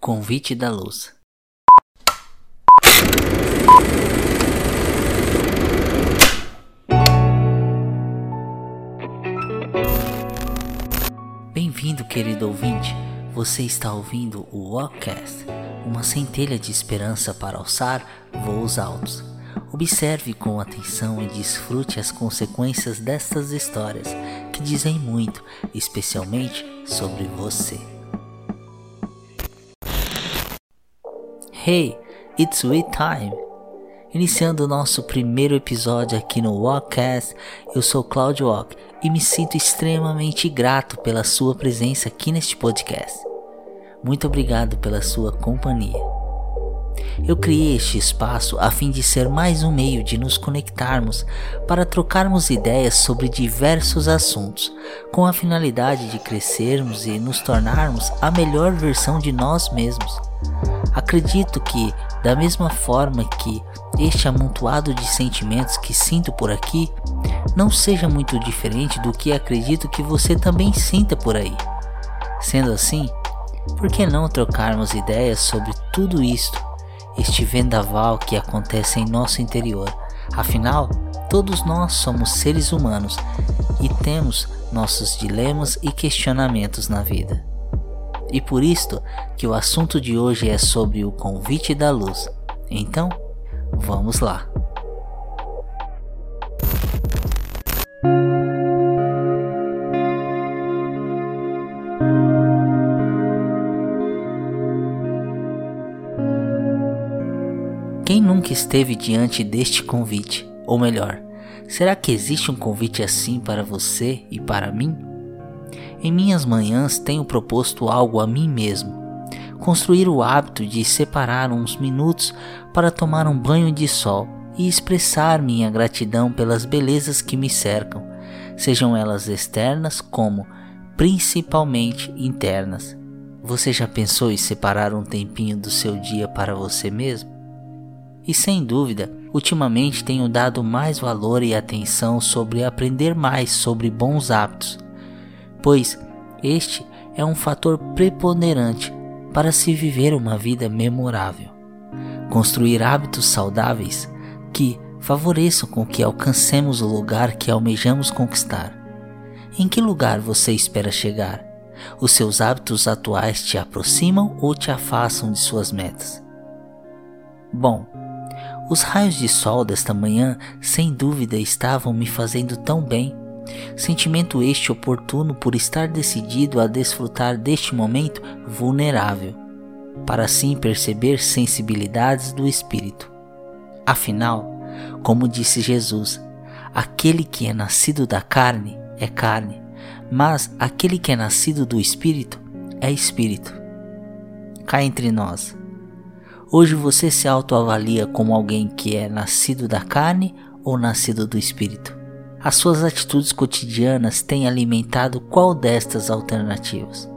Convite da Luz. Bem-vindo, querido ouvinte. Você está ouvindo o Walkcast, uma centelha de esperança para alçar voos altos. Observe com atenção e desfrute as consequências destas histórias que dizem muito, especialmente sobre você. Hey, it's sweet time! Iniciando o nosso primeiro episódio aqui no Walkcast, eu sou Claudio Walk e me sinto extremamente grato pela sua presença aqui neste podcast. Muito obrigado pela sua companhia. Eu criei este espaço a fim de ser mais um meio de nos conectarmos para trocarmos ideias sobre diversos assuntos, com a finalidade de crescermos e nos tornarmos a melhor versão de nós mesmos. Acredito que, da mesma forma que este amontoado de sentimentos que sinto por aqui, não seja muito diferente do que acredito que você também sinta por aí. Sendo assim, por que não trocarmos ideias sobre tudo isto este vendaval que acontece em nosso interior. Afinal, todos nós somos seres humanos e temos nossos dilemas e questionamentos na vida. E por isto que o assunto de hoje é sobre o convite da luz. Então, vamos lá. Quem nunca esteve diante deste convite? Ou melhor, será que existe um convite assim para você e para mim? Em minhas manhãs tenho proposto algo a mim mesmo: construir o hábito de separar uns minutos para tomar um banho de sol e expressar minha gratidão pelas belezas que me cercam, sejam elas externas como principalmente internas. Você já pensou em separar um tempinho do seu dia para você mesmo? E sem dúvida, ultimamente tenho dado mais valor e atenção sobre aprender mais sobre bons hábitos, pois este é um fator preponderante para se viver uma vida memorável. Construir hábitos saudáveis que favoreçam com que alcancemos o lugar que almejamos conquistar. Em que lugar você espera chegar? Os seus hábitos atuais te aproximam ou te afastam de suas metas? Bom, os raios de sol desta manhã, sem dúvida, estavam me fazendo tão bem. Sentimento este oportuno por estar decidido a desfrutar deste momento vulnerável, para assim perceber sensibilidades do espírito. Afinal, como disse Jesus, aquele que é nascido da carne é carne, mas aquele que é nascido do espírito é espírito. Cá entre nós, Hoje você se autoavalia como alguém que é nascido da carne ou nascido do espírito? As suas atitudes cotidianas têm alimentado qual destas alternativas?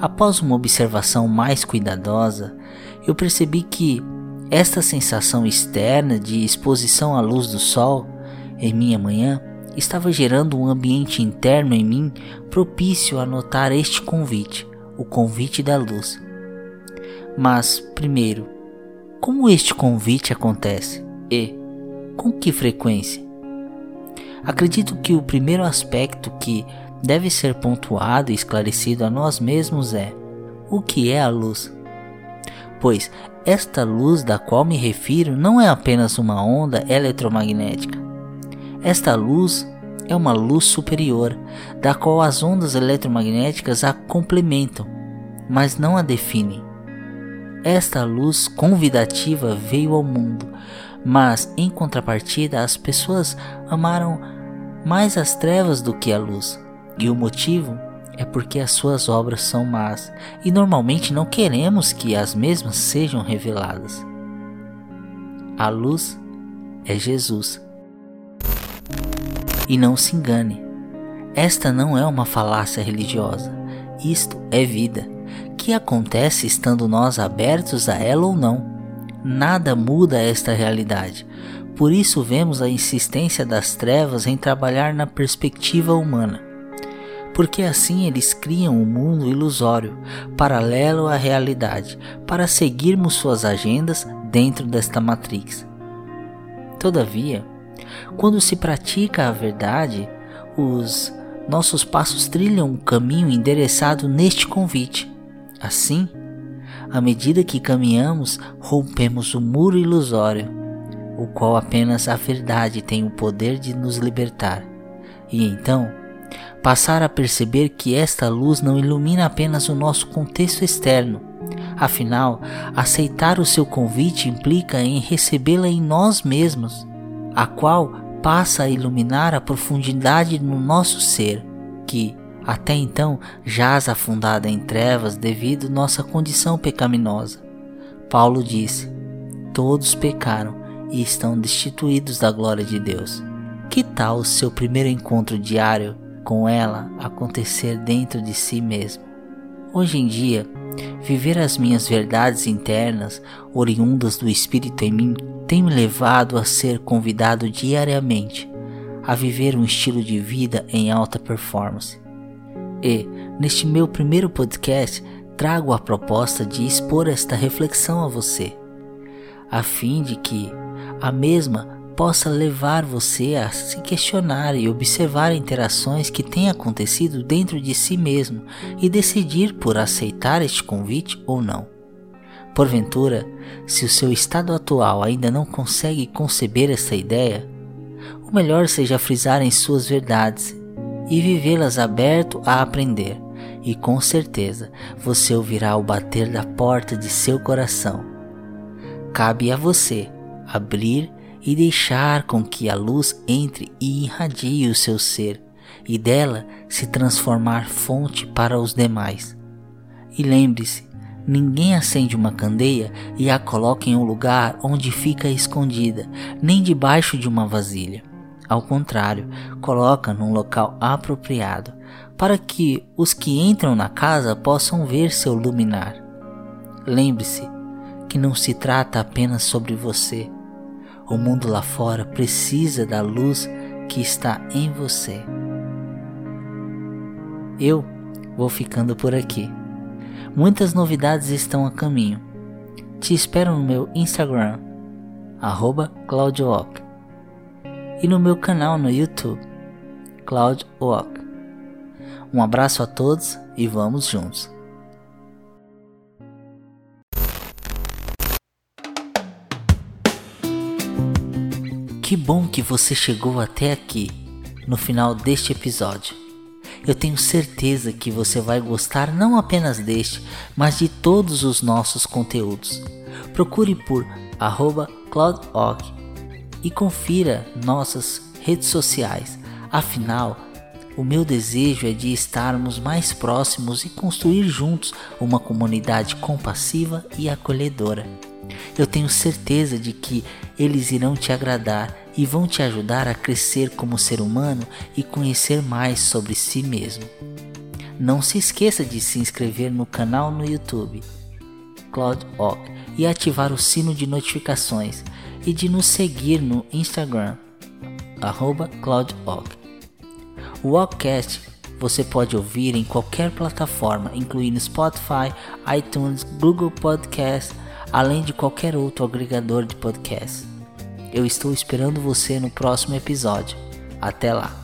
Após uma observação mais cuidadosa, eu percebi que esta sensação externa de exposição à luz do sol em minha manhã estava gerando um ambiente interno em mim propício a notar este convite, o convite da luz. Mas, primeiro, como este convite acontece e com que frequência? Acredito que o primeiro aspecto que deve ser pontuado e esclarecido a nós mesmos é: o que é a luz? Pois esta luz da qual me refiro não é apenas uma onda eletromagnética. Esta luz é uma luz superior, da qual as ondas eletromagnéticas a complementam, mas não a definem. Esta luz convidativa veio ao mundo, mas em contrapartida as pessoas amaram mais as trevas do que a luz. E o motivo é porque as suas obras são más e normalmente não queremos que as mesmas sejam reveladas. A luz é Jesus. E não se engane, esta não é uma falácia religiosa, isto é vida que acontece estando nós abertos a ela ou não. Nada muda esta realidade. Por isso vemos a insistência das trevas em trabalhar na perspectiva humana. porque assim eles criam um mundo ilusório, paralelo à realidade, para seguirmos suas agendas dentro desta matrix. Todavia, quando se pratica a verdade, os nossos passos trilham um caminho endereçado neste convite. Assim, à medida que caminhamos, rompemos o muro ilusório, o qual apenas a verdade tem o poder de nos libertar. E então, passar a perceber que esta luz não ilumina apenas o nosso contexto externo. Afinal, aceitar o seu convite implica em recebê-la em nós mesmos, a qual passa a iluminar a profundidade no nosso ser, que, até então jaz afundada em trevas devido nossa condição pecaminosa. Paulo disse: Todos pecaram e estão destituídos da glória de Deus. Que tal o seu primeiro encontro diário com ela acontecer dentro de si mesmo? Hoje em dia, viver as minhas verdades internas, oriundas do Espírito em mim, tem me levado a ser convidado diariamente a viver um estilo de vida em alta performance e, neste meu primeiro podcast, trago a proposta de expor esta reflexão a você, a fim de que a mesma possa levar você a se questionar e observar interações que têm acontecido dentro de si mesmo e decidir por aceitar este convite ou não. Porventura, se o seu estado atual ainda não consegue conceber essa ideia, o melhor seja frisar em suas verdades e vivê-las aberto a aprender, e com certeza você ouvirá o bater da porta de seu coração. Cabe a você abrir e deixar com que a luz entre e irradie o seu ser, e dela se transformar fonte para os demais. E lembre-se, ninguém acende uma candeia e a coloca em um lugar onde fica escondida, nem debaixo de uma vasilha ao contrário, coloca num local apropriado para que os que entram na casa possam ver seu luminar. Lembre-se que não se trata apenas sobre você. O mundo lá fora precisa da luz que está em você. Eu vou ficando por aqui. Muitas novidades estão a caminho. Te espero no meu Instagram, arroba ClaudioOc e no meu canal no YouTube, Cloud Walk. Um abraço a todos e vamos juntos. Que bom que você chegou até aqui, no final deste episódio. Eu tenho certeza que você vai gostar não apenas deste, mas de todos os nossos conteúdos. Procure por arroba e confira nossas redes sociais. Afinal, o meu desejo é de estarmos mais próximos e construir juntos uma comunidade compassiva e acolhedora. Eu tenho certeza de que eles irão te agradar e vão te ajudar a crescer como ser humano e conhecer mais sobre si mesmo. Não se esqueça de se inscrever no canal no YouTube, Cloud Oak, e ativar o sino de notificações e de nos seguir no Instagram, CloudOc. O Walkcast você pode ouvir em qualquer plataforma, incluindo Spotify, iTunes, Google Podcast, além de qualquer outro agregador de podcast. Eu estou esperando você no próximo episódio. Até lá!